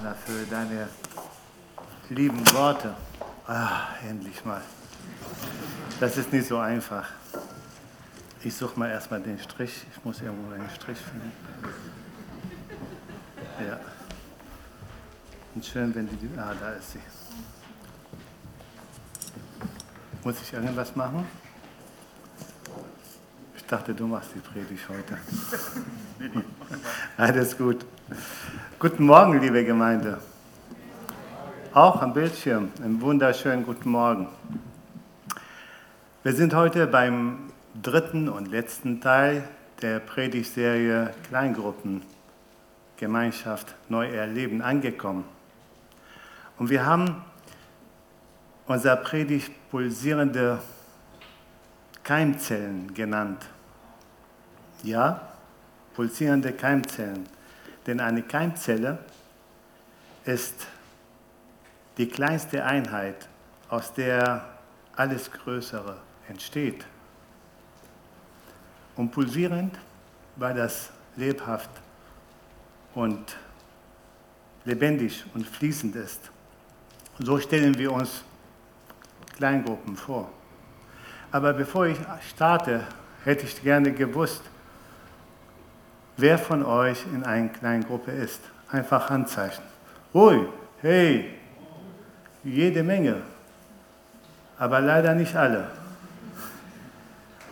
Hanna, für deine lieben Worte. Ah, endlich mal. Das ist nicht so einfach. Ich suche mal erstmal den Strich. Ich muss irgendwo einen Strich finden. Ja. Und schön, wenn die. Ah, da ist sie. Muss ich irgendwas machen? Ich dachte, du machst die Predigt heute. Alles gut. Guten Morgen, liebe Gemeinde. Auch am Bildschirm. Einen wunderschönen guten Morgen. Wir sind heute beim dritten und letzten Teil der Predigtserie Kleingruppen Gemeinschaft neu erleben angekommen. Und wir haben unser Predigt pulsierende Keimzellen genannt. Ja, pulsierende Keimzellen. Denn eine Keimzelle ist die kleinste Einheit, aus der alles Größere entsteht. Und pulsierend, weil das lebhaft und lebendig und fließend ist. So stellen wir uns Kleingruppen vor. Aber bevor ich starte, hätte ich gerne gewusst, wer von euch in einer Kleingruppe ist. Einfach Handzeichen. Ui, hey, jede Menge, aber leider nicht alle.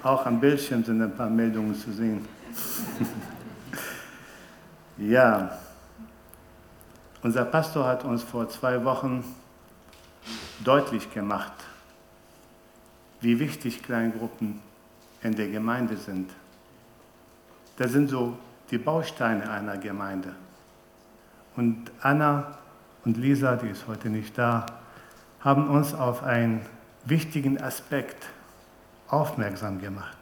Auch am Bildschirm sind ein paar Meldungen zu sehen. ja, unser Pastor hat uns vor zwei Wochen deutlich gemacht, wie wichtig Kleingruppen in der Gemeinde sind. Das sind so die Bausteine einer Gemeinde. Und Anna und Lisa, die ist heute nicht da, haben uns auf einen wichtigen Aspekt aufmerksam gemacht.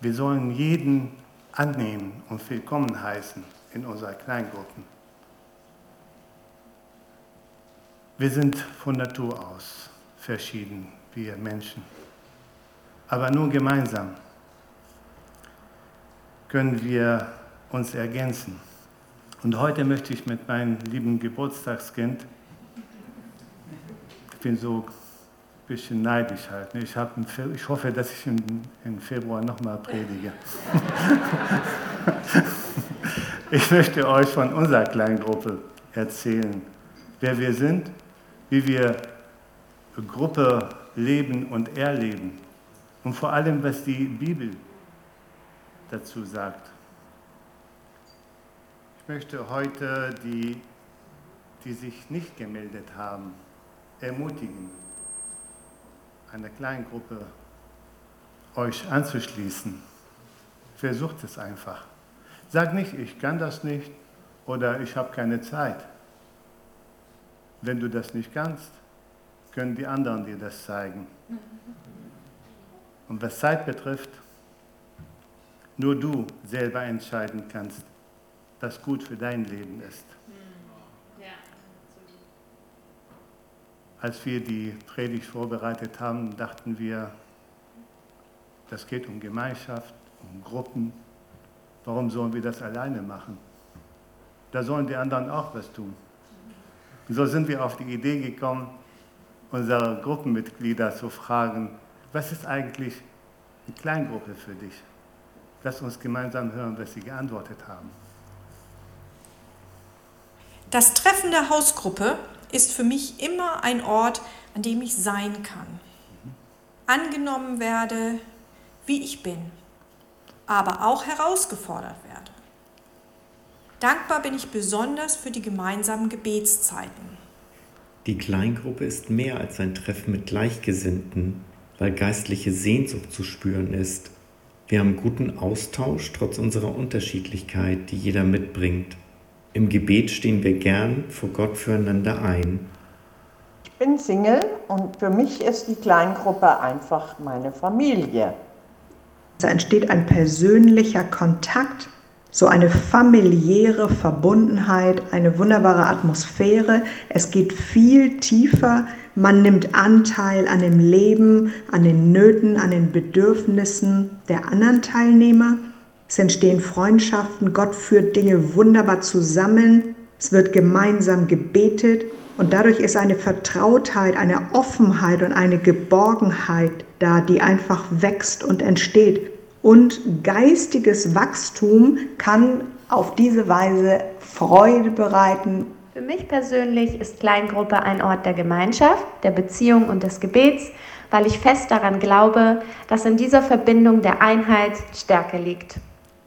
Wir sollen jeden annehmen und willkommen heißen in unseren Kleingruppen. Wir sind von Natur aus verschieden, wir Menschen. Aber nur gemeinsam können wir uns ergänzen. Und heute möchte ich mit meinem lieben Geburtstagskind, ich bin so bisschen neidisch halt. Ne? Ich, hab ich hoffe, dass ich im, im Februar nochmal predige. ich möchte euch von unserer Kleingruppe erzählen, wer wir sind, wie wir Gruppe leben und erleben und vor allem, was die Bibel dazu sagt. Ich möchte heute die, die sich nicht gemeldet haben, ermutigen einer kleinen Gruppe euch anzuschließen. Versucht es einfach. Sag nicht, ich kann das nicht oder ich habe keine Zeit. Wenn du das nicht kannst, können die anderen dir das zeigen. Und was Zeit betrifft, nur du selber entscheiden kannst, was gut für dein Leben ist. Als wir die Predigt vorbereitet haben, dachten wir, das geht um Gemeinschaft, um Gruppen. Warum sollen wir das alleine machen? Da sollen die anderen auch was tun. Und so sind wir auf die Idee gekommen, unsere Gruppenmitglieder zu fragen, was ist eigentlich eine Kleingruppe für dich? Lass uns gemeinsam hören, was sie geantwortet haben. Das Treffen der Hausgruppe ist für mich immer ein Ort, an dem ich sein kann, angenommen werde, wie ich bin, aber auch herausgefordert werde. Dankbar bin ich besonders für die gemeinsamen Gebetszeiten. Die Kleingruppe ist mehr als ein Treffen mit Gleichgesinnten, weil geistliche Sehnsucht zu spüren ist. Wir haben guten Austausch trotz unserer Unterschiedlichkeit, die jeder mitbringt. Im Gebet stehen wir gern vor Gott füreinander ein. Ich bin Single und für mich ist die Kleingruppe einfach meine Familie. Da entsteht ein persönlicher Kontakt, so eine familiäre Verbundenheit, eine wunderbare Atmosphäre. Es geht viel tiefer. Man nimmt Anteil an dem Leben, an den Nöten, an den Bedürfnissen der anderen Teilnehmer. Es entstehen Freundschaften, Gott führt Dinge wunderbar zusammen. Es wird gemeinsam gebetet und dadurch ist eine Vertrautheit, eine Offenheit und eine Geborgenheit da, die einfach wächst und entsteht. Und geistiges Wachstum kann auf diese Weise Freude bereiten. Für mich persönlich ist Kleingruppe ein Ort der Gemeinschaft, der Beziehung und des Gebets, weil ich fest daran glaube, dass in dieser Verbindung der Einheit Stärke liegt.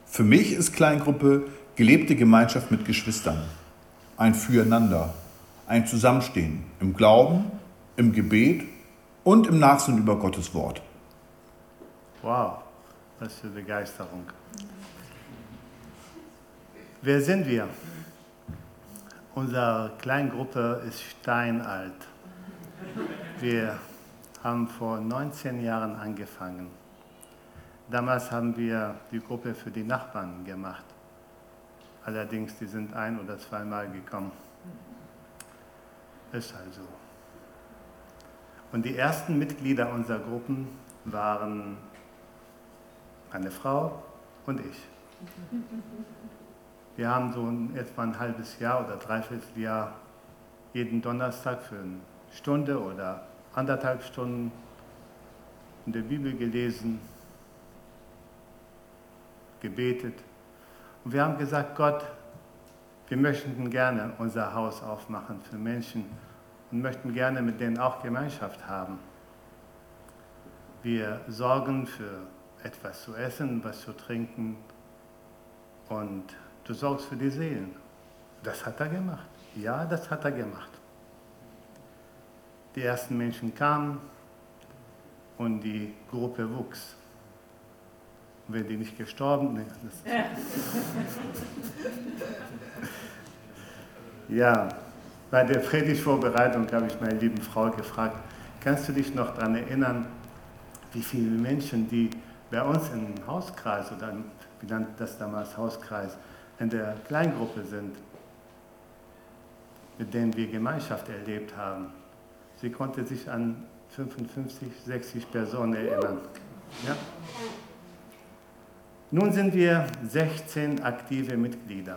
Für mich ist Kleingruppe gelebte Gemeinschaft mit Geschwistern, ein Füreinander, ein Zusammenstehen im Glauben, im Gebet und im Nachsinn über Gottes Wort. Wow, was für Begeisterung. Wer sind wir? Unsere Kleingruppe ist steinalt. Wir haben vor 19 Jahren angefangen. Damals haben wir die Gruppe für die Nachbarn gemacht. Allerdings, die sind ein- oder zweimal gekommen. Ist also. Und die ersten Mitglieder unserer Gruppen waren meine Frau und ich. Wir haben so ein, etwa ein halbes Jahr oder dreiviertel Jahr jeden Donnerstag für eine Stunde oder anderthalb Stunden in der Bibel gelesen, gebetet. Und wir haben gesagt, Gott, wir möchten gerne unser Haus aufmachen für Menschen und möchten gerne mit denen auch Gemeinschaft haben. Wir sorgen für etwas zu essen, was zu trinken und du sorgst für die Seelen. Das hat er gemacht. Ja, das hat er gemacht. Die ersten Menschen kamen und die Gruppe wuchs. Und wenn die nicht gestorben nee, Ja, bei der Predigtvorbereitung habe ich meine lieben Frau gefragt, kannst du dich noch daran erinnern, wie viele Menschen, die bei uns im Hauskreis oder wie nannte das damals Hauskreis, in der Kleingruppe sind, mit denen wir Gemeinschaft erlebt haben. Sie konnte sich an 55, 60 Personen erinnern. Ja? Nun sind wir 16 aktive Mitglieder,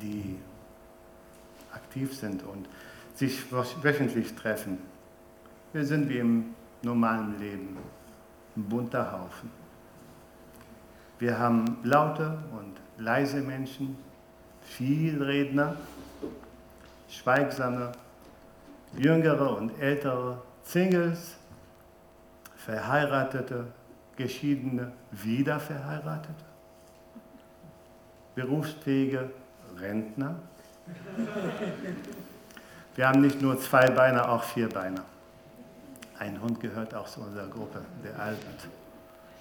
die aktiv sind und sich wöchentlich treffen. Wir sind wie im normalen Leben, ein bunter Haufen. Wir haben laute und leise Menschen, Vielredner, Schweigsame, Jüngere und Ältere, Singles, Verheiratete, Geschiedene, Wiederverheiratete, berufsfähige Rentner. Wir haben nicht nur zwei Beine, auch vier Beine. Ein Hund gehört auch zu unserer Gruppe, der Albert.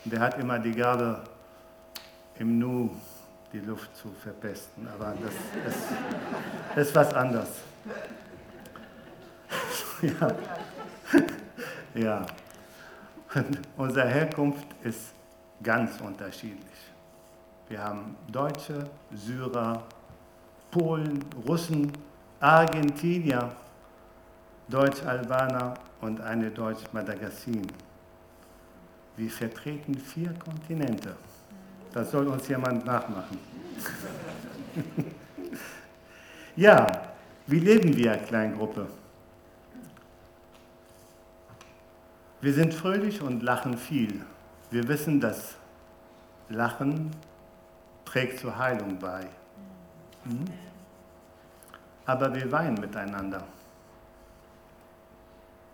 Der hat immer die Gabe, im Nu die Luft zu verpesten, aber das ist, ist was anderes. ja. ja. Und unsere Herkunft ist ganz unterschiedlich. Wir haben Deutsche, Syrer, Polen, Russen, Argentinier, Deutsch-Albaner und eine Deutsch-Madagassin. Wir vertreten vier Kontinente. Das soll uns jemand nachmachen. ja, wie leben wir Kleingruppe? Wir sind fröhlich und lachen viel. Wir wissen, dass Lachen trägt zur Heilung bei. Mhm. Aber wir weinen miteinander.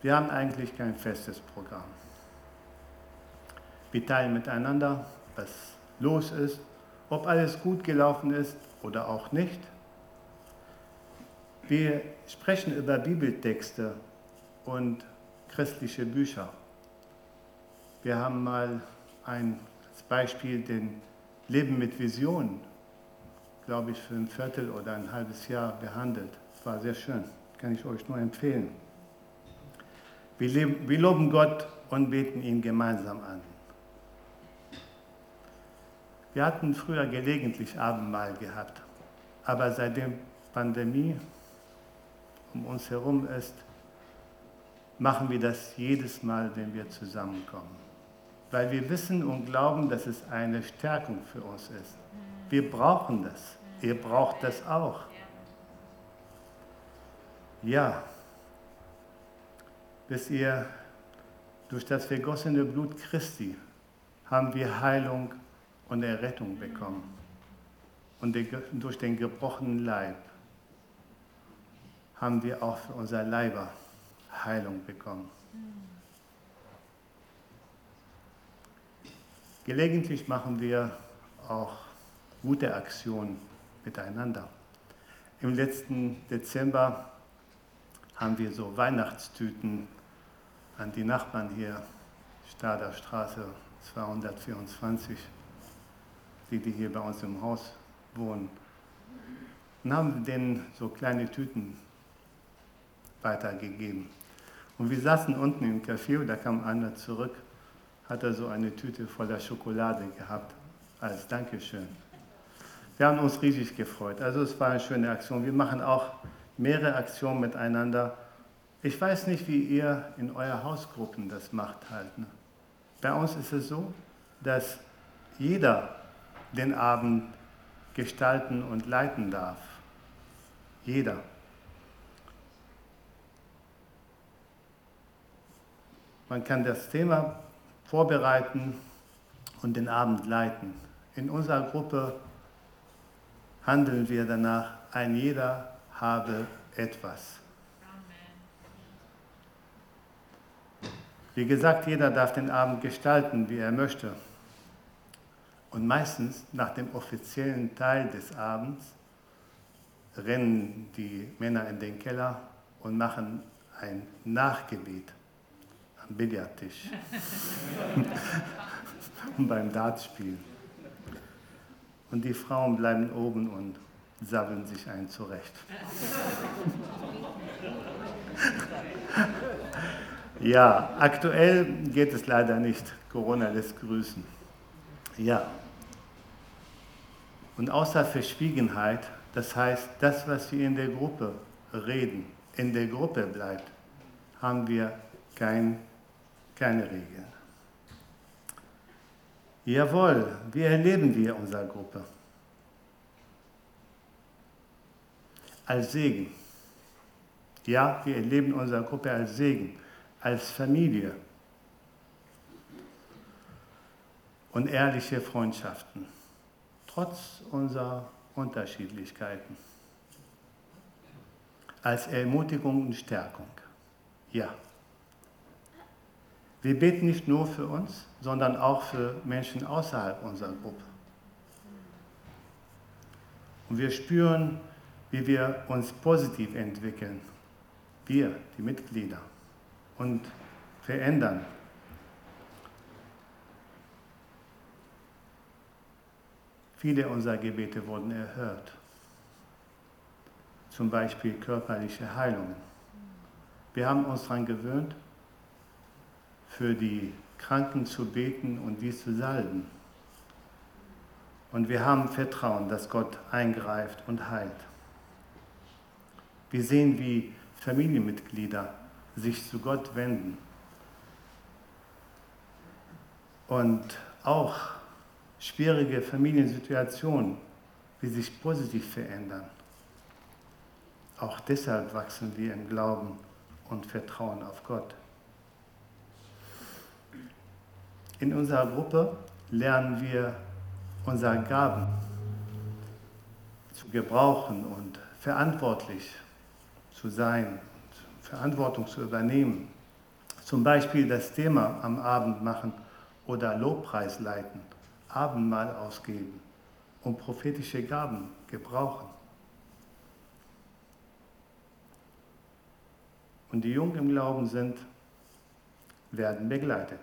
Wir haben eigentlich kein festes Programm. Wir teilen miteinander, was los ist, ob alles gut gelaufen ist oder auch nicht. Wir sprechen über Bibeltexte und christliche Bücher. Wir haben mal ein Beispiel den Leben mit Vision, glaube ich, für ein Viertel oder ein halbes Jahr behandelt. Das war sehr schön, kann ich euch nur empfehlen. Wir, leben, wir loben Gott und beten ihn gemeinsam an. Wir hatten früher gelegentlich Abendmahl gehabt, aber seitdem Pandemie um uns herum ist, machen wir das jedes Mal, wenn wir zusammenkommen. Weil wir wissen und glauben, dass es eine Stärkung für uns ist. Wir brauchen das. Ihr braucht das auch. Ja, wisst ihr, durch das vergossene Blut Christi haben wir Heilung und Errettung bekommen. Und durch den gebrochenen Leib haben wir auch für unser Leiber Heilung bekommen. Gelegentlich machen wir auch gute Aktionen miteinander. Im letzten Dezember haben wir so Weihnachtstüten an die Nachbarn hier, Stader Straße 224, die, die hier bei uns im Haus wohnen, und haben denen so kleine Tüten weitergegeben. Und wir saßen unten im Café und da kam einer zurück, hat er so eine Tüte voller Schokolade gehabt als Dankeschön. Wir haben uns riesig gefreut. Also es war eine schöne Aktion. Wir machen auch mehrere Aktionen miteinander. Ich weiß nicht, wie ihr in eurer Hausgruppen das macht halt. Ne? Bei uns ist es so, dass jeder den Abend gestalten und leiten darf. Jeder. Man kann das Thema vorbereiten und den Abend leiten. In unserer Gruppe handeln wir danach, ein jeder habe etwas. Wie gesagt, jeder darf den Abend gestalten, wie er möchte. Und meistens nach dem offiziellen Teil des Abends rennen die Männer in den Keller und machen ein Nachgebet am Billardtisch und beim Dartspiel. Und die Frauen bleiben oben und sabbeln sich ein zurecht. ja, aktuell geht es leider nicht. Corona lässt grüßen. Ja. Und außer Verschwiegenheit, das heißt, das, was wir in der Gruppe reden, in der Gruppe bleibt, haben wir kein, keine Regeln. Jawohl, wie erleben wir unsere Gruppe? Als Segen. Ja, wir erleben unsere Gruppe als Segen, als Familie und ehrliche Freundschaften, trotz unserer Unterschiedlichkeiten. Als Ermutigung und Stärkung. Ja. Wir beten nicht nur für uns, sondern auch für Menschen außerhalb unserer Gruppe. Und wir spüren, wie wir uns positiv entwickeln, wir, die Mitglieder, und verändern. Viele unserer Gebete wurden erhört, zum Beispiel körperliche Heilungen. Wir haben uns daran gewöhnt, für die Kranken zu beten und dies zu salben. Und wir haben Vertrauen, dass Gott eingreift und heilt. Wir sehen, wie Familienmitglieder sich zu Gott wenden und auch schwierige Familiensituationen, wie sich positiv verändern. Auch deshalb wachsen wir im Glauben und Vertrauen auf Gott. In unserer Gruppe lernen wir unsere Gaben zu gebrauchen und verantwortlich zu sein, Verantwortung zu übernehmen. Zum Beispiel das Thema am Abend machen oder Lobpreis leiten, Abendmahl ausgeben und prophetische Gaben gebrauchen. Und die Jungen im Glauben sind, werden begleitet.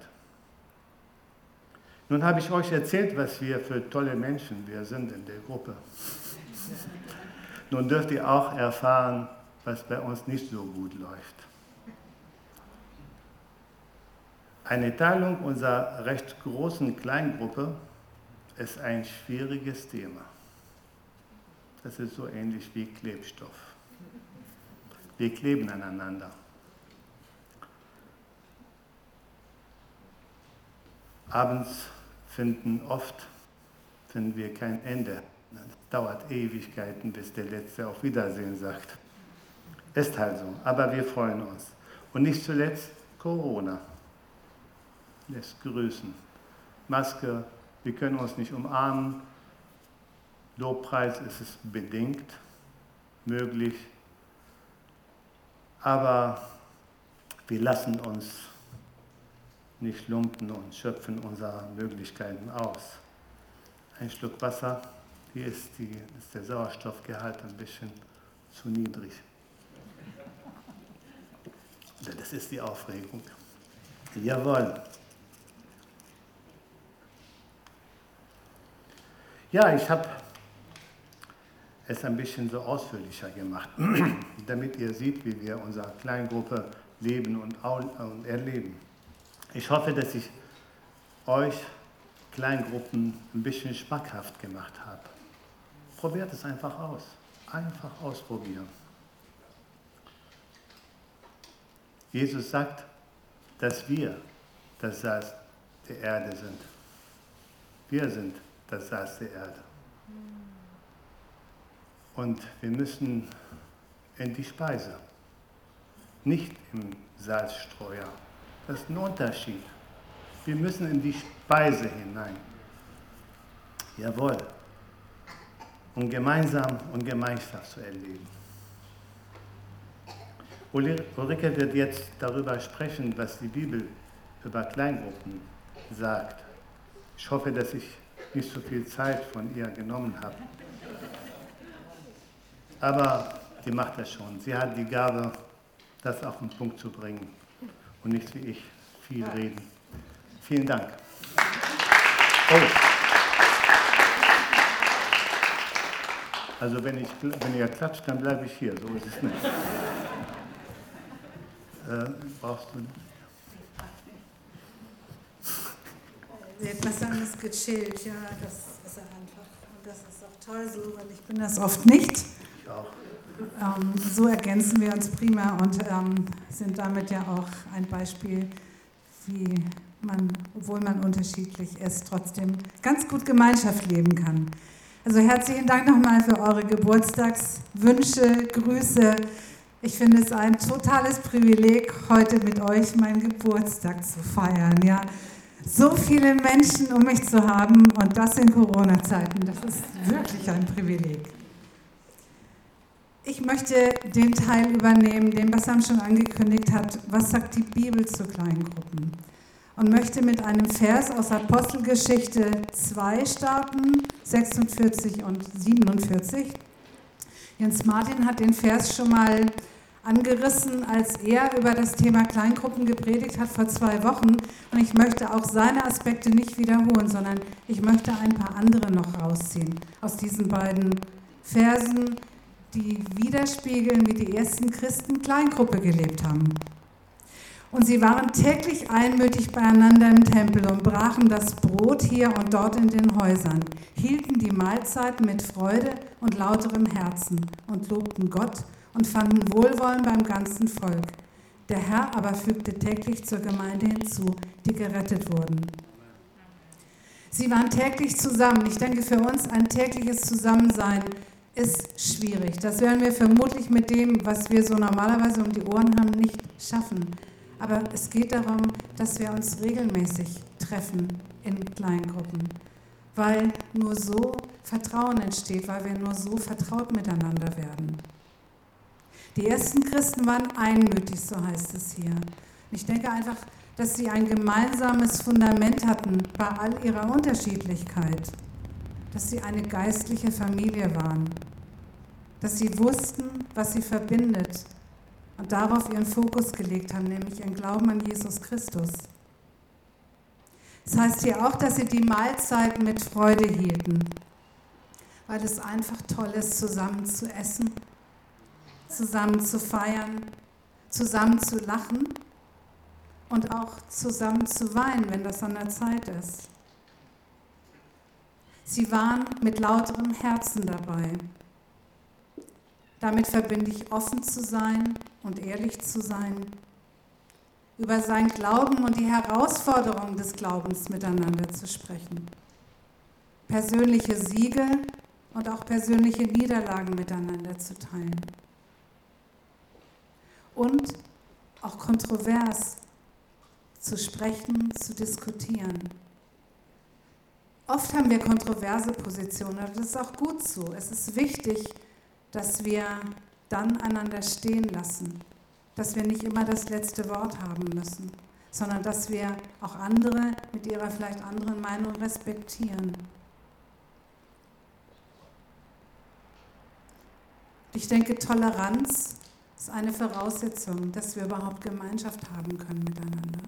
Nun habe ich euch erzählt, was wir für tolle Menschen wir sind in der Gruppe. Nun dürft ihr auch erfahren, was bei uns nicht so gut läuft. Eine Teilung unserer recht großen Kleingruppe ist ein schwieriges Thema. Das ist so ähnlich wie Klebstoff. Wir kleben aneinander. Abends finden oft finden wir kein Ende. Es dauert Ewigkeiten, bis der Letzte auf Wiedersehen sagt. Ist halt so, aber wir freuen uns. Und nicht zuletzt Corona lässt grüßen. Maske, wir können uns nicht umarmen. Lobpreis ist es bedingt möglich. Aber wir lassen uns nicht lumpen und schöpfen unsere Möglichkeiten aus. Ein Schluck Wasser, hier ist, die, ist der Sauerstoffgehalt ein bisschen zu niedrig. Das ist die Aufregung. Jawohl. Ja, ich habe es ein bisschen so ausführlicher gemacht, damit ihr seht, wie wir unsere Kleingruppe leben und, erleben. Ich hoffe, dass ich euch Kleingruppen ein bisschen schmackhaft gemacht habe. Probiert es einfach aus. Einfach ausprobieren. Jesus sagt, dass wir das Salz der Erde sind. Wir sind das Salz der Erde. Und wir müssen in die Speise, nicht im Salzstreuer. Das ist ein Unterschied. Wir müssen in die Speise hinein. Jawohl. Um gemeinsam und Gemeinschaft zu erleben. Ulrike wird jetzt darüber sprechen, was die Bibel über Kleingruppen sagt. Ich hoffe, dass ich nicht so viel Zeit von ihr genommen habe. Aber sie macht das schon. Sie hat die Gabe, das auf den Punkt zu bringen und nicht wie ich viel reden. Vielen Dank. Oh. Also wenn, ich, wenn ihr klatscht, dann bleibe ich hier. So ist es nicht. Äh, brauchst du etwas anderes gechillt, ja, das ist einfach. Und das ist auch toll so, weil ich bin das oft nicht. Ich auch. Ähm, so ergänzen wir uns prima und ähm, sind damit ja auch ein Beispiel, wie man, obwohl man unterschiedlich ist, trotzdem ganz gut Gemeinschaft leben kann. Also herzlichen Dank nochmal für eure Geburtstagswünsche, Grüße. Ich finde es ein totales Privileg, heute mit euch meinen Geburtstag zu feiern. Ja, so viele Menschen um mich zu haben und das in Corona-Zeiten, das ist wirklich ein Privileg. Ich möchte den Teil übernehmen, den Bassam schon angekündigt hat. Was sagt die Bibel zu Kleingruppen? Und möchte mit einem Vers aus Apostelgeschichte 2 starten, 46 und 47. Jens Martin hat den Vers schon mal angerissen, als er über das Thema Kleingruppen gepredigt hat vor zwei Wochen. Und ich möchte auch seine Aspekte nicht wiederholen, sondern ich möchte ein paar andere noch rausziehen aus diesen beiden Versen, die widerspiegeln, wie die ersten Christen Kleingruppe gelebt haben. Und sie waren täglich einmütig beieinander im Tempel und brachen das Brot hier und dort in den Häusern, hielten die Mahlzeiten mit Freude und lauterem Herzen und lobten Gott und fanden Wohlwollen beim ganzen Volk. Der Herr aber fügte täglich zur Gemeinde hinzu, die gerettet wurden. Sie waren täglich zusammen. Ich denke, für uns ein tägliches Zusammensein ist schwierig. Das werden wir vermutlich mit dem, was wir so normalerweise um die Ohren haben, nicht schaffen. Aber es geht darum, dass wir uns regelmäßig treffen in Kleingruppen, weil nur so Vertrauen entsteht, weil wir nur so vertraut miteinander werden. Die ersten Christen waren einmütig, so heißt es hier. Ich denke einfach, dass sie ein gemeinsames Fundament hatten bei all ihrer Unterschiedlichkeit, dass sie eine geistliche Familie waren, dass sie wussten, was sie verbindet und darauf ihren Fokus gelegt haben, nämlich ihren Glauben an Jesus Christus. Es das heißt hier auch, dass sie die Mahlzeiten mit Freude hielten, weil es einfach toll ist, zusammen zu essen zusammen zu feiern, zusammen zu lachen und auch zusammen zu weinen, wenn das an der Zeit ist. Sie waren mit lauterem Herzen dabei. Damit verbinde ich offen zu sein und ehrlich zu sein, über sein Glauben und die Herausforderungen des Glaubens miteinander zu sprechen, persönliche Siege und auch persönliche Niederlagen miteinander zu teilen. Und auch kontrovers zu sprechen, zu diskutieren. Oft haben wir kontroverse Positionen, aber das ist auch gut so. Es ist wichtig, dass wir dann einander stehen lassen, dass wir nicht immer das letzte Wort haben müssen, sondern dass wir auch andere mit ihrer vielleicht anderen Meinung respektieren. Ich denke, Toleranz ist eine Voraussetzung, dass wir überhaupt Gemeinschaft haben können miteinander.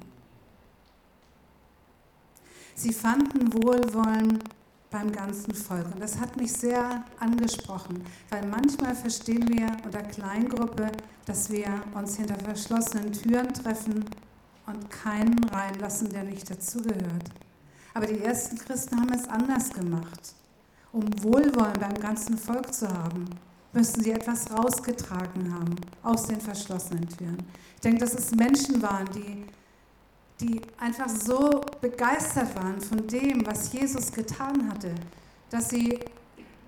Sie fanden Wohlwollen beim ganzen Volk. Und das hat mich sehr angesprochen, weil manchmal verstehen wir unter Kleingruppe, dass wir uns hinter verschlossenen Türen treffen und keinen reinlassen, der nicht dazugehört. Aber die ersten Christen haben es anders gemacht. Um Wohlwollen beim ganzen Volk zu haben, müssen sie etwas rausgetragen haben aus den verschlossenen Türen. Ich denke, dass es Menschen waren, die, die einfach so begeistert waren von dem, was Jesus getan hatte, dass sie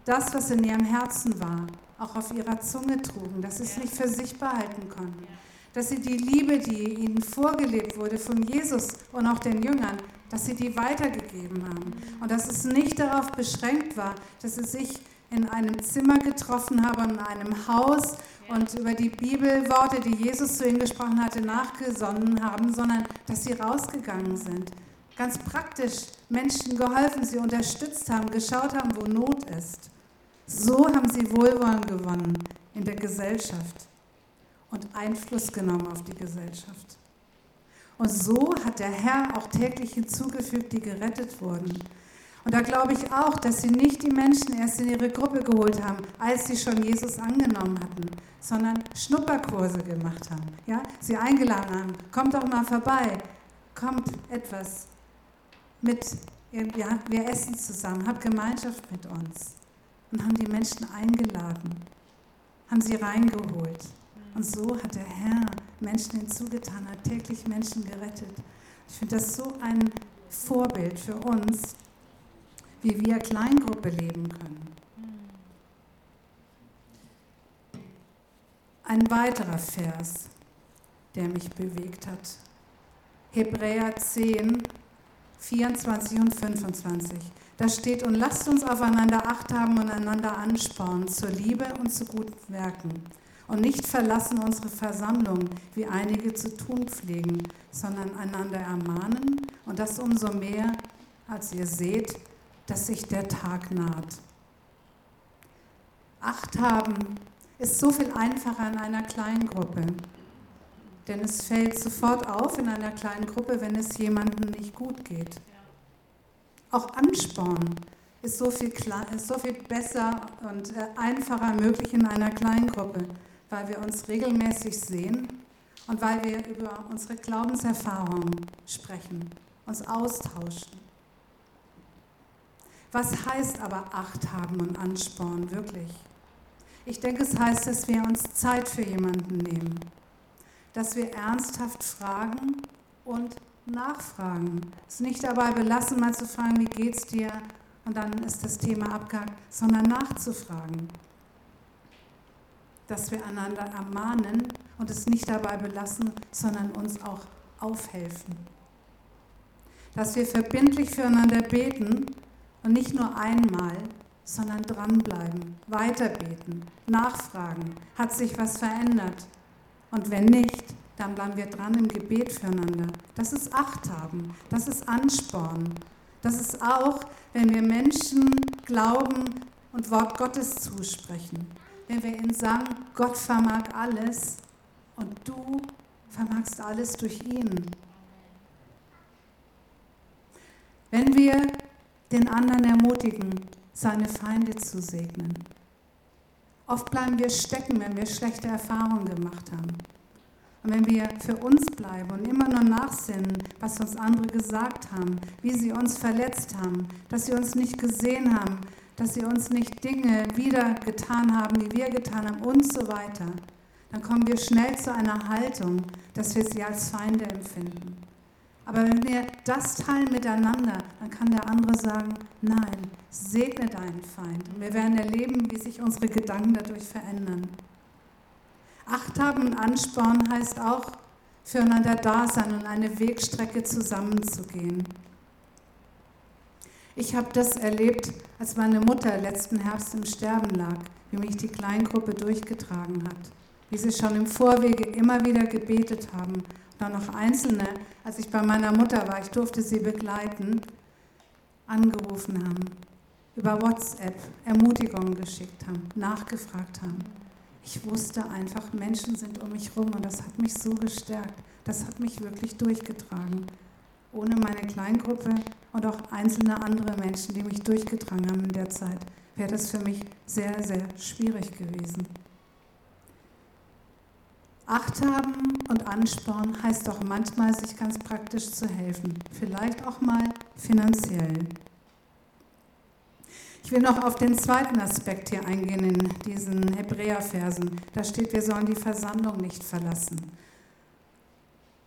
das, was in ihrem Herzen war, auch auf ihrer Zunge trugen, dass sie es nicht für sich behalten konnten, dass sie die Liebe, die ihnen vorgelebt wurde von Jesus und auch den Jüngern, dass sie die weitergegeben haben. Und dass es nicht darauf beschränkt war, dass sie sich in einem Zimmer getroffen haben, in einem Haus und über die Bibelworte, die Jesus zu ihnen gesprochen hatte, nachgesonnen haben, sondern dass sie rausgegangen sind. Ganz praktisch Menschen geholfen, sie unterstützt haben, geschaut haben, wo Not ist. So haben sie Wohlwollen gewonnen in der Gesellschaft und Einfluss genommen auf die Gesellschaft. Und so hat der Herr auch täglich hinzugefügt, die gerettet wurden. Und da glaube ich auch, dass sie nicht die Menschen erst in ihre Gruppe geholt haben, als sie schon Jesus angenommen hatten, sondern Schnupperkurse gemacht haben. Ja? Sie eingeladen haben, kommt doch mal vorbei, kommt etwas mit, ja, wir essen zusammen, habt Gemeinschaft mit uns. Und haben die Menschen eingeladen, haben sie reingeholt. Und so hat der Herr Menschen hinzugetan, hat täglich Menschen gerettet. Ich finde das so ein Vorbild für uns, wie wir Kleingruppe leben können. Ein weiterer Vers, der mich bewegt hat. Hebräer 10, 24 und 25. Da steht, und lasst uns aufeinander Acht haben und einander anspornen zur Liebe und zu guten Werken. Und nicht verlassen unsere Versammlung, wie einige zu tun pflegen, sondern einander ermahnen und das umso mehr, als ihr seht, dass sich der Tag naht. Acht haben ist so viel einfacher in einer kleinen Gruppe. Denn es fällt sofort auf in einer kleinen Gruppe, wenn es jemandem nicht gut geht. Auch Ansporn ist so viel, ist so viel besser und äh, einfacher möglich in einer kleinen Gruppe, weil wir uns regelmäßig sehen und weil wir über unsere Glaubenserfahrungen sprechen, uns austauschen. Was heißt aber Acht haben und Ansporn wirklich? Ich denke, es heißt, dass wir uns Zeit für jemanden nehmen, dass wir ernsthaft fragen und nachfragen. Es nicht dabei belassen, mal zu fragen, wie geht's dir? Und dann ist das Thema abgehakt, sondern nachzufragen. Dass wir einander ermahnen und es nicht dabei belassen, sondern uns auch aufhelfen. Dass wir verbindlich füreinander beten und nicht nur einmal, sondern dranbleiben, weiterbeten, nachfragen. Hat sich was verändert? Und wenn nicht, dann bleiben wir dran im Gebet füreinander. Das ist Acht haben, das ist Ansporn. Das ist auch, wenn wir Menschen Glauben und Wort Gottes zusprechen. Wenn wir ihnen sagen, Gott vermag alles und du vermagst alles durch ihn. Wenn wir den anderen ermutigen, seine Feinde zu segnen. Oft bleiben wir stecken, wenn wir schlechte Erfahrungen gemacht haben. Und wenn wir für uns bleiben und immer nur nachsinnen, was uns andere gesagt haben, wie sie uns verletzt haben, dass sie uns nicht gesehen haben, dass sie uns nicht Dinge wieder getan haben, die wir getan haben und so weiter, dann kommen wir schnell zu einer Haltung, dass wir sie als Feinde empfinden. Aber wenn wir das teilen miteinander, dann kann der andere sagen, nein, segne deinen Feind. Und wir werden erleben, wie sich unsere Gedanken dadurch verändern. Acht haben und Ansporn heißt auch, füreinander da sein und eine Wegstrecke zusammenzugehen. Ich habe das erlebt, als meine Mutter letzten Herbst im Sterben lag, wie mich die Kleingruppe durchgetragen hat, wie sie schon im Vorwege immer wieder gebetet haben und dann noch Einzelne, als ich bei meiner Mutter war, ich durfte sie begleiten, angerufen haben, über WhatsApp Ermutigungen geschickt haben, nachgefragt haben. Ich wusste einfach, Menschen sind um mich rum und das hat mich so gestärkt. Das hat mich wirklich durchgetragen ohne meine Kleingruppe und auch einzelne andere Menschen, die mich durchgetragen haben in der Zeit, wäre das für mich sehr, sehr schwierig gewesen. Acht haben und Ansporn heißt auch manchmal, sich ganz praktisch zu helfen, vielleicht auch mal finanziell. Ich will noch auf den zweiten Aspekt hier eingehen in diesen Hebräerversen. Da steht, wir sollen die Versammlung nicht verlassen.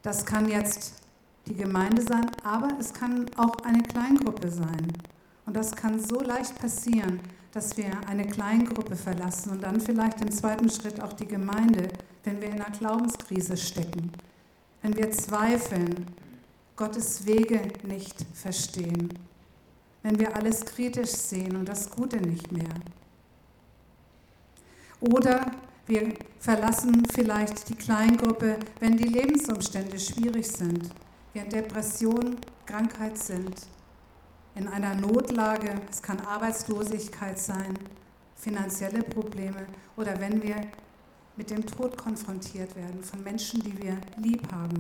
Das kann jetzt die Gemeinde sein, aber es kann auch eine Kleingruppe sein. Und das kann so leicht passieren, dass wir eine Kleingruppe verlassen und dann vielleicht im zweiten Schritt auch die Gemeinde, wenn wir in einer Glaubenskrise stecken, wenn wir zweifeln, Gottes Wege nicht verstehen, wenn wir alles kritisch sehen und das Gute nicht mehr. Oder wir verlassen vielleicht die Kleingruppe, wenn die Lebensumstände schwierig sind wir in Depression, Krankheit sind, in einer Notlage, es kann Arbeitslosigkeit sein, finanzielle Probleme oder wenn wir mit dem Tod konfrontiert werden von Menschen, die wir lieb haben.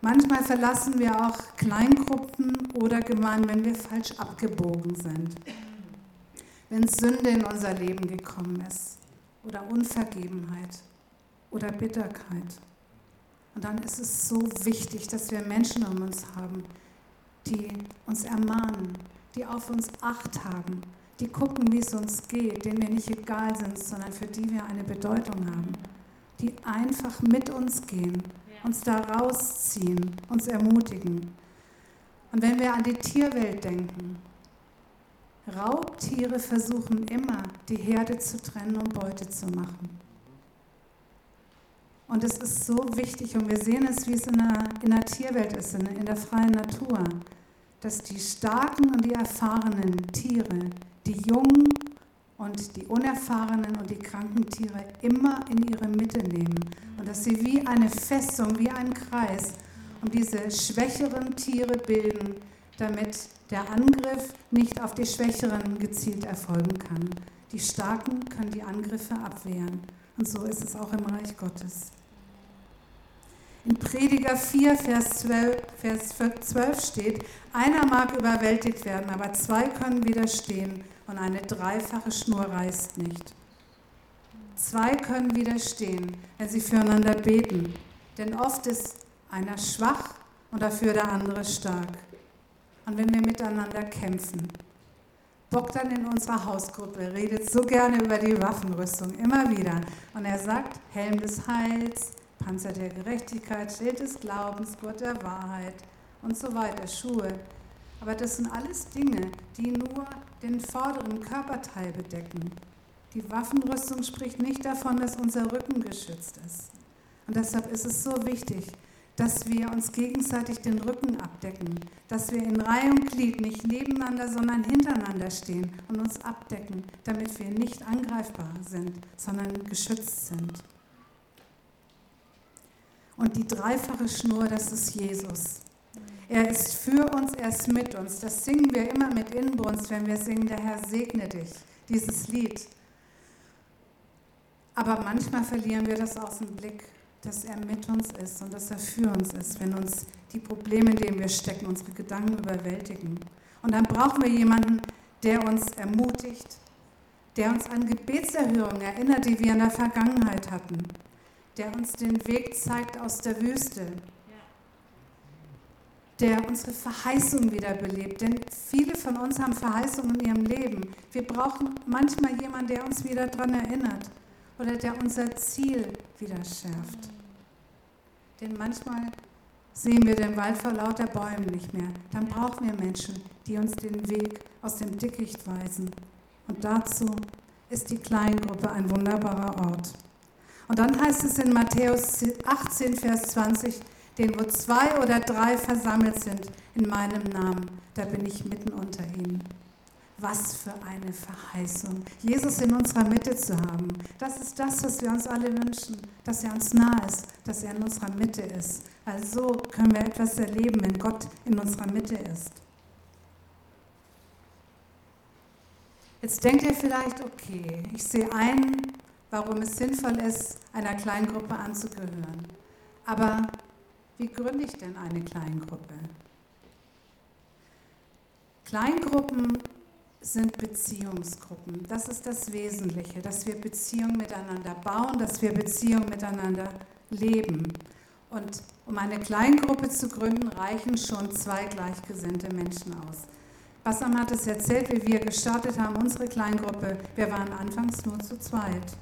Manchmal verlassen wir auch Kleingruppen oder Gemeinden, wenn wir falsch abgebogen sind. Wenn Sünde in unser Leben gekommen ist oder Unvergebenheit oder Bitterkeit. Und dann ist es so wichtig, dass wir Menschen um uns haben, die uns ermahnen, die auf uns Acht haben, die gucken, wie es uns geht, denen wir nicht egal sind, sondern für die wir eine Bedeutung haben, die einfach mit uns gehen, uns da rausziehen, uns ermutigen. Und wenn wir an die Tierwelt denken, Raubtiere versuchen immer, die Herde zu trennen, um Beute zu machen. Und es ist so wichtig und wir sehen es, wie es in der, in der Tierwelt ist, in, in der freien Natur, dass die starken und die erfahrenen Tiere, die jungen und die unerfahrenen und die kranken Tiere immer in ihre Mitte nehmen und dass sie wie eine Festung, wie ein Kreis um diese schwächeren Tiere bilden, damit der Angriff nicht auf die Schwächeren gezielt erfolgen kann. Die Starken können die Angriffe abwehren. Und so ist es auch im Reich Gottes. In Prediger 4, Vers 12, Vers 12 steht, einer mag überwältigt werden, aber zwei können widerstehen und eine dreifache Schnur reißt nicht. Zwei können widerstehen, wenn sie füreinander beten, denn oft ist einer schwach und dafür der andere stark. Und wenn wir miteinander kämpfen, Bogdan in unserer Hausgruppe redet so gerne über die Waffenrüstung, immer wieder. Und er sagt, Helm des Heils, Panzer der Gerechtigkeit, Schild des Glaubens, Gurt der Wahrheit und so weiter, Schuhe. Aber das sind alles Dinge, die nur den vorderen Körperteil bedecken. Die Waffenrüstung spricht nicht davon, dass unser Rücken geschützt ist. Und deshalb ist es so wichtig, dass wir uns gegenseitig den Rücken abdecken, dass wir in Reihe und Glied nicht nebeneinander, sondern hintereinander stehen und uns abdecken, damit wir nicht angreifbar sind, sondern geschützt sind. Und die dreifache Schnur, das ist Jesus. Er ist für uns, er ist mit uns. Das singen wir immer mit Inbrunst, wenn wir singen, der Herr segne dich, dieses Lied. Aber manchmal verlieren wir das aus dem Blick, dass er mit uns ist und dass er für uns ist, wenn uns die Probleme, in denen wir stecken, unsere Gedanken überwältigen. Und dann brauchen wir jemanden, der uns ermutigt, der uns an Gebetserhörungen erinnert, die wir in der Vergangenheit hatten der uns den Weg zeigt aus der Wüste, der unsere Verheißung wiederbelebt. Denn viele von uns haben Verheißungen in ihrem Leben. Wir brauchen manchmal jemanden, der uns wieder daran erinnert oder der unser Ziel wieder schärft. Denn manchmal sehen wir den Wald vor lauter Bäumen nicht mehr. Dann brauchen wir Menschen, die uns den Weg aus dem Dickicht weisen. Und dazu ist die Kleingruppe ein wunderbarer Ort. Und dann heißt es in Matthäus 18, Vers 20, den wo zwei oder drei versammelt sind in meinem Namen, da bin ich mitten unter ihnen. Was für eine Verheißung, Jesus in unserer Mitte zu haben. Das ist das, was wir uns alle wünschen, dass er uns nah ist, dass er in unserer Mitte ist. Also können wir etwas erleben, wenn Gott in unserer Mitte ist. Jetzt denkt ihr vielleicht, okay, ich sehe ein, warum es sinnvoll ist, einer Kleingruppe anzugehören. Aber wie gründe ich denn eine Kleingruppe? Kleingruppen sind Beziehungsgruppen. Das ist das Wesentliche, dass wir Beziehungen miteinander bauen, dass wir Beziehungen miteinander leben. Und um eine Kleingruppe zu gründen, reichen schon zwei gleichgesinnte Menschen aus. Bassam hat es erzählt, wie wir gestartet haben, unsere Kleingruppe. Wir waren anfangs nur zu zweit.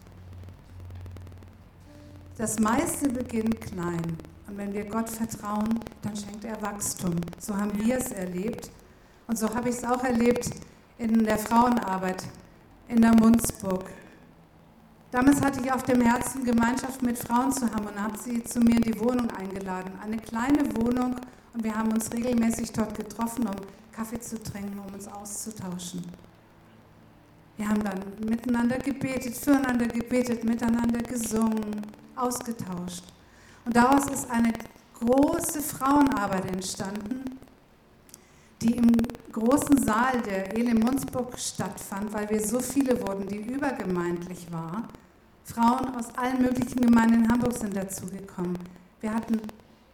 Das meiste beginnt klein. Und wenn wir Gott vertrauen, dann schenkt er Wachstum. So haben wir es erlebt. Und so habe ich es auch erlebt in der Frauenarbeit in der Munzburg. Damals hatte ich auf dem Herzen, Gemeinschaft mit Frauen zu haben und habe sie zu mir in die Wohnung eingeladen. Eine kleine Wohnung und wir haben uns regelmäßig dort getroffen, um Kaffee zu trinken, um uns auszutauschen. Wir haben dann miteinander gebetet, füreinander gebetet, miteinander gesungen, ausgetauscht. Und daraus ist eine große Frauenarbeit entstanden, die im großen Saal der Elim Munzburg stattfand, weil wir so viele wurden, die übergemeindlich war. Frauen aus allen möglichen Gemeinden in Hamburg sind dazugekommen. Wir hatten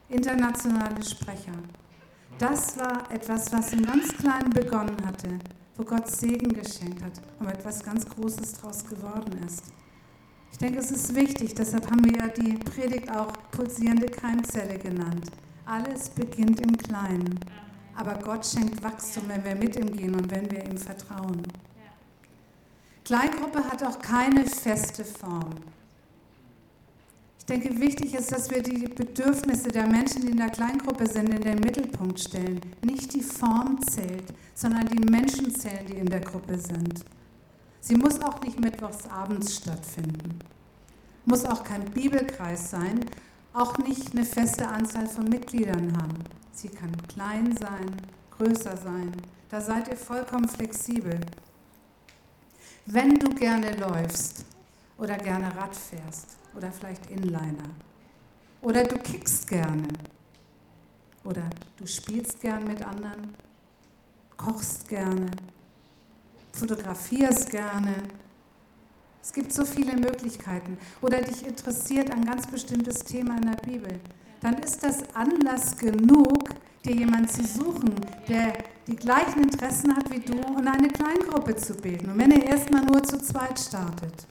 internationale Sprecher. Das war etwas, was im ganz Kleinen begonnen hatte, wo Gott Segen geschenkt hat und etwas ganz Großes daraus geworden ist. Ich denke, es ist wichtig, deshalb haben wir ja die Predigt auch pulsierende Keimzelle genannt. Alles beginnt im Kleinen. Aber Gott schenkt Wachstum, wenn wir mit ihm gehen und wenn wir ihm vertrauen. Kleingruppe hat auch keine feste Form. Ich denke, wichtig ist, dass wir die Bedürfnisse der Menschen, die in der Kleingruppe sind, in den Mittelpunkt stellen. Nicht die Form zählt, sondern die Menschen zählen, die in der Gruppe sind. Sie muss auch nicht mittwochs abends stattfinden. Muss auch kein Bibelkreis sein, auch nicht eine feste Anzahl von Mitgliedern haben. Sie kann klein sein, größer sein. Da seid ihr vollkommen flexibel. Wenn du gerne läufst oder gerne Rad fährst oder vielleicht Inliner oder du kickst gerne oder du spielst gern mit anderen, kochst gerne, fotografierst gerne. Es gibt so viele Möglichkeiten. Oder dich interessiert ein ganz bestimmtes Thema in der Bibel dann ist das Anlass genug, dir jemanden zu suchen, der die gleichen Interessen hat wie du und eine Kleingruppe zu bilden. Und wenn er erstmal nur zu zweit startet.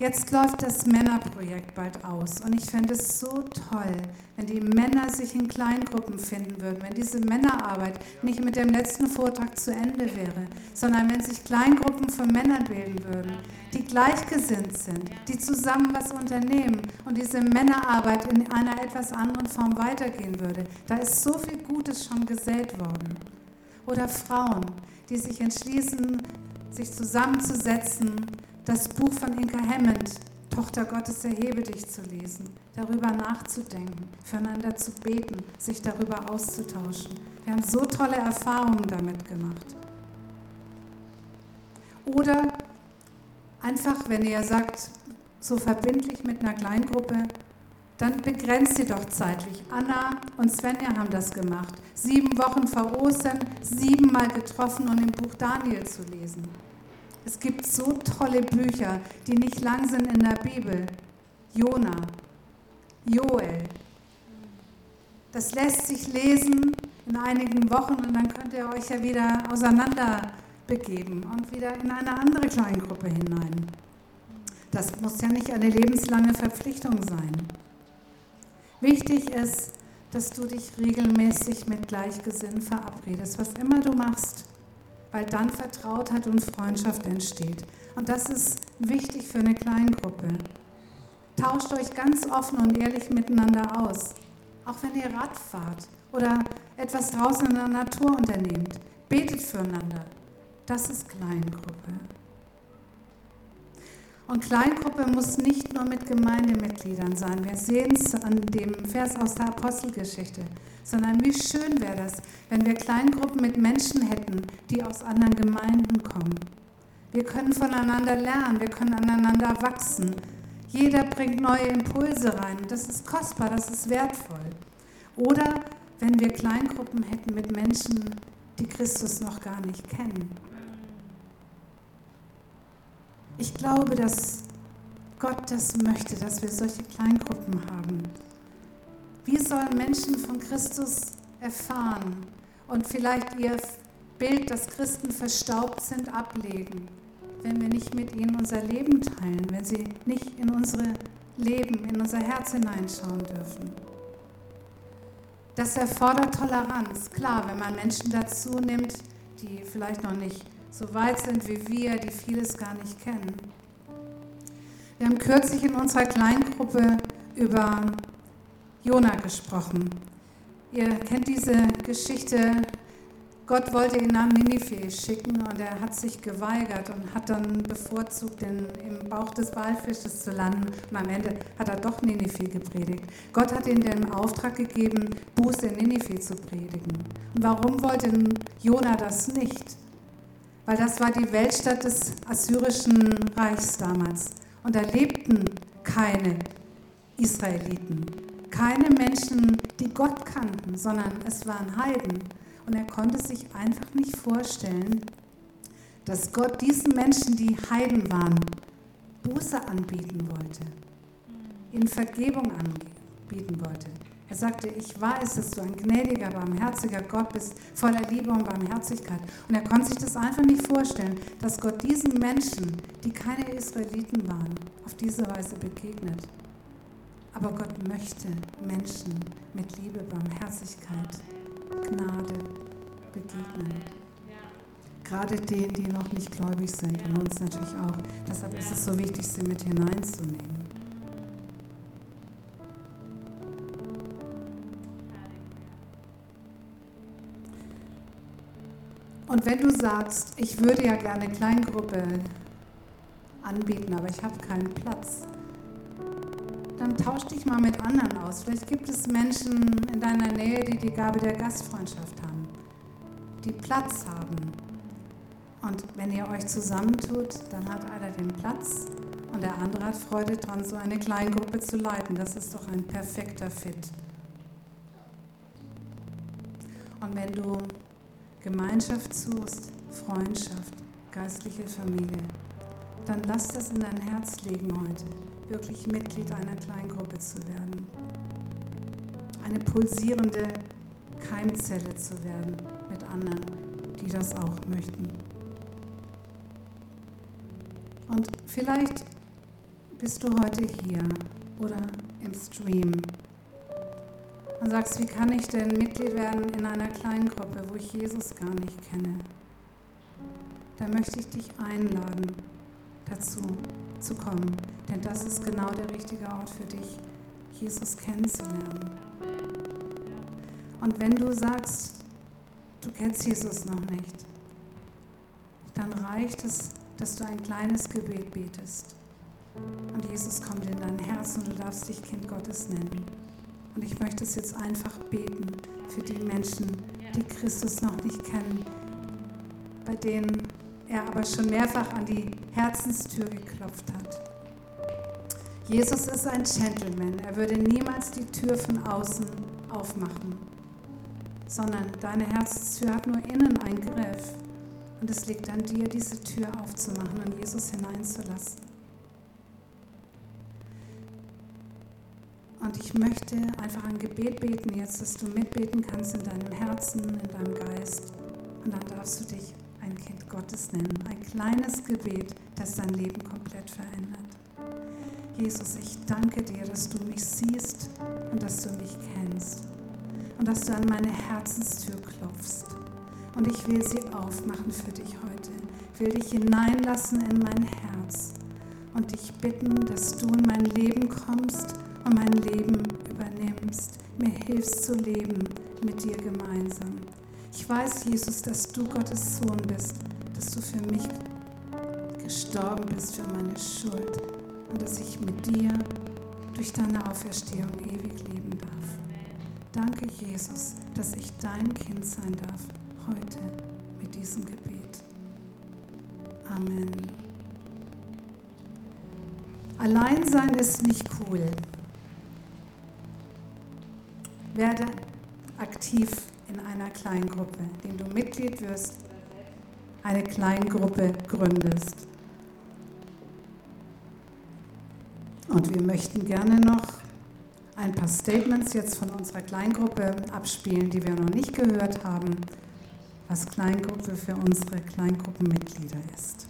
Jetzt läuft das Männerprojekt bald aus und ich fände es so toll, wenn die Männer sich in Kleingruppen finden würden, wenn diese Männerarbeit nicht mit dem letzten Vortrag zu Ende wäre, sondern wenn sich Kleingruppen von Männern bilden würden, die gleichgesinnt sind, die zusammen was unternehmen und diese Männerarbeit in einer etwas anderen Form weitergehen würde. Da ist so viel Gutes schon gesät worden. Oder Frauen, die sich entschließen, sich zusammenzusetzen, das Buch von Inka Hammond, Tochter Gottes, erhebe dich zu lesen, darüber nachzudenken, füreinander zu beten, sich darüber auszutauschen. Wir haben so tolle Erfahrungen damit gemacht. Oder einfach, wenn ihr sagt, so verbindlich mit einer Kleingruppe, dann begrenzt sie doch zeitlich. Anna und Svenja haben das gemacht. Sieben Wochen vor Ostern, siebenmal getroffen und im Buch Daniel zu lesen. Es gibt so tolle Bücher, die nicht lang sind in der Bibel. Jona, Joel. Das lässt sich lesen in einigen Wochen und dann könnt ihr euch ja wieder auseinander begeben und wieder in eine andere Kleingruppe hinein. Das muss ja nicht eine lebenslange Verpflichtung sein. Wichtig ist, dass du dich regelmäßig mit Gleichgesinnten verabredest, was immer du machst weil dann Vertrautheit und Freundschaft entsteht. Und das ist wichtig für eine Kleingruppe. Tauscht euch ganz offen und ehrlich miteinander aus, auch wenn ihr Rad fahrt oder etwas draußen in der Natur unternehmt. Betet füreinander. Das ist Kleingruppe. Und Kleingruppe muss nicht nur mit Gemeindemitgliedern sein. Wir sehen es an dem Vers aus der Apostelgeschichte. Sondern wie schön wäre das, wenn wir Kleingruppen mit Menschen hätten, die aus anderen Gemeinden kommen. Wir können voneinander lernen, wir können aneinander wachsen. Jeder bringt neue Impulse rein. Das ist kostbar, das ist wertvoll. Oder wenn wir Kleingruppen hätten mit Menschen, die Christus noch gar nicht kennen. Ich glaube, dass Gott das möchte, dass wir solche Kleingruppen haben. Wie sollen Menschen von Christus erfahren und vielleicht ihr Bild, dass Christen verstaubt sind, ablegen, wenn wir nicht mit ihnen unser Leben teilen, wenn sie nicht in unsere Leben, in unser Herz hineinschauen dürfen? Das erfordert Toleranz. Klar, wenn man Menschen dazu nimmt, die vielleicht noch nicht so weit sind wie wir, die vieles gar nicht kennen. Wir haben kürzlich in unserer Kleingruppe über Jona gesprochen. Ihr kennt diese Geschichte. Gott wollte ihn nach Ninive schicken und er hat sich geweigert und hat dann bevorzugt, in, im Bauch des Walfisches zu landen. Und am Ende hat er doch Ninive gepredigt. Gott hat ihm den Auftrag gegeben, Buße in Ninive zu predigen. Und warum wollte Jona das nicht? Weil das war die Weltstadt des assyrischen Reichs damals. Und da lebten keine Israeliten, keine Menschen, die Gott kannten, sondern es waren Heiden. Und er konnte sich einfach nicht vorstellen, dass Gott diesen Menschen, die Heiden waren, Buße anbieten wollte, ihnen Vergebung anbieten wollte. Er sagte, ich weiß, dass du ein gnädiger, barmherziger Gott bist, voller Liebe und Barmherzigkeit. Und er konnte sich das einfach nicht vorstellen, dass Gott diesen Menschen, die keine Israeliten waren, auf diese Weise begegnet. Aber Gott möchte Menschen mit Liebe, Barmherzigkeit, Gnade begegnen. Gerade denen, die noch nicht gläubig sind und uns natürlich auch. Deshalb ist es so wichtig, sie mit hineinzunehmen. Und wenn du sagst, ich würde ja gerne eine Kleingruppe anbieten, aber ich habe keinen Platz, dann tausch dich mal mit anderen aus. Vielleicht gibt es Menschen in deiner Nähe, die die Gabe der Gastfreundschaft haben, die Platz haben. Und wenn ihr euch zusammentut, dann hat einer den Platz und der andere hat Freude daran, so eine Kleingruppe zu leiten. Das ist doch ein perfekter Fit. Gemeinschaft suchst, Freundschaft, geistliche Familie, dann lass das in dein Herz legen heute, wirklich Mitglied einer Kleingruppe zu werden. Eine pulsierende Keimzelle zu werden mit anderen, die das auch möchten. Und vielleicht bist du heute hier oder im Stream und sagst, wie kann ich denn Mitglied werden in einer kleinen Gruppe, wo ich Jesus gar nicht kenne, dann möchte ich dich einladen, dazu zu kommen. Denn das ist genau der richtige Ort für dich, Jesus kennenzulernen. Und wenn du sagst, du kennst Jesus noch nicht, dann reicht es, dass du ein kleines Gebet betest. Und Jesus kommt in dein Herz und du darfst dich Kind Gottes nennen. Und ich möchte es jetzt einfach beten für die Menschen, die Christus noch nicht kennen, bei denen er aber schon mehrfach an die Herzenstür geklopft hat. Jesus ist ein Gentleman. Er würde niemals die Tür von außen aufmachen, sondern deine Herzenstür hat nur innen einen Griff. Und es liegt an dir, diese Tür aufzumachen und Jesus hineinzulassen. Und ich möchte einfach ein Gebet beten jetzt, dass du mitbeten kannst in deinem Herzen, in deinem Geist. Und dann darfst du dich ein Kind Gottes nennen. Ein kleines Gebet, das dein Leben komplett verändert. Jesus, ich danke dir, dass du mich siehst und dass du mich kennst. Und dass du an meine Herzenstür klopfst. Und ich will sie aufmachen für dich heute. Ich will dich hineinlassen in mein Herz und dich bitten, dass du in mein Leben kommst und mein Leben übernimmst, mir hilfst zu leben mit dir gemeinsam. Ich weiß, Jesus, dass du Gottes Sohn bist, dass du für mich gestorben bist für meine Schuld und dass ich mit dir durch deine Auferstehung ewig leben darf. Danke, Jesus, dass ich dein Kind sein darf, heute mit diesem Gebet. Amen. Alleinsein ist nicht cool. Werde aktiv in einer Kleingruppe, indem du Mitglied wirst, eine Kleingruppe gründest. Und wir möchten gerne noch ein paar Statements jetzt von unserer Kleingruppe abspielen, die wir noch nicht gehört haben, was Kleingruppe für unsere Kleingruppenmitglieder ist.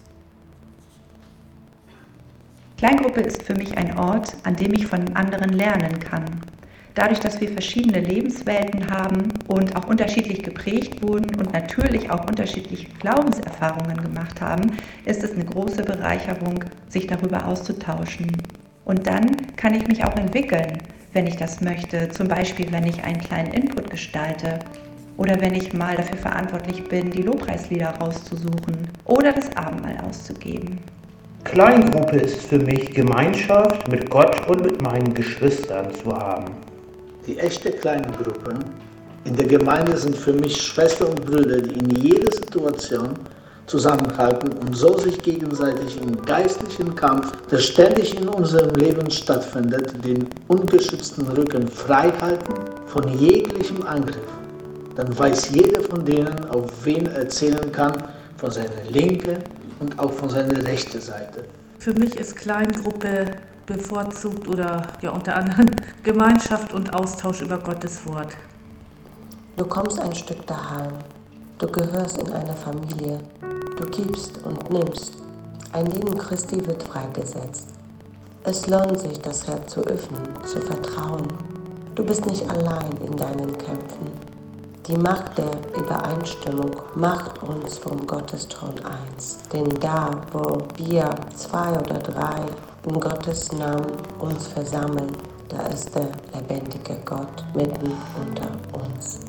Kleingruppe ist für mich ein Ort, an dem ich von anderen lernen kann. Dadurch, dass wir verschiedene Lebenswelten haben und auch unterschiedlich geprägt wurden und natürlich auch unterschiedliche Glaubenserfahrungen gemacht haben, ist es eine große Bereicherung, sich darüber auszutauschen. Und dann kann ich mich auch entwickeln, wenn ich das möchte. Zum Beispiel, wenn ich einen kleinen Input gestalte oder wenn ich mal dafür verantwortlich bin, die Lobpreislieder rauszusuchen oder das Abendmahl auszugeben. Kleingruppe ist für mich Gemeinschaft mit Gott und mit meinen Geschwistern zu haben. Die echte Kleingruppe in der Gemeinde sind für mich Schwestern und Brüder, die in jeder Situation zusammenhalten und so sich gegenseitig im geistlichen Kampf, der ständig in unserem Leben stattfindet, den ungeschützten Rücken frei halten von jeglichem Angriff. Dann weiß jeder von denen, auf wen er erzählen kann, von seiner linken und auch von seiner rechten Seite. Für mich ist Kleingruppe bevorzugt oder ja unter anderem Gemeinschaft und Austausch über Gottes Wort. Du kommst ein Stück daheim. Du gehörst in eine Familie. Du gibst und nimmst. Ein Leben Christi wird freigesetzt. Es lohnt sich, das Herz zu öffnen, zu vertrauen. Du bist nicht allein in deinen Kämpfen. Die Macht der Übereinstimmung macht uns vom Gottesthron eins. Denn da, wo wir zwei oder drei in Gottes Namen uns versammeln, da ist der lebendige Gott mitten unter uns.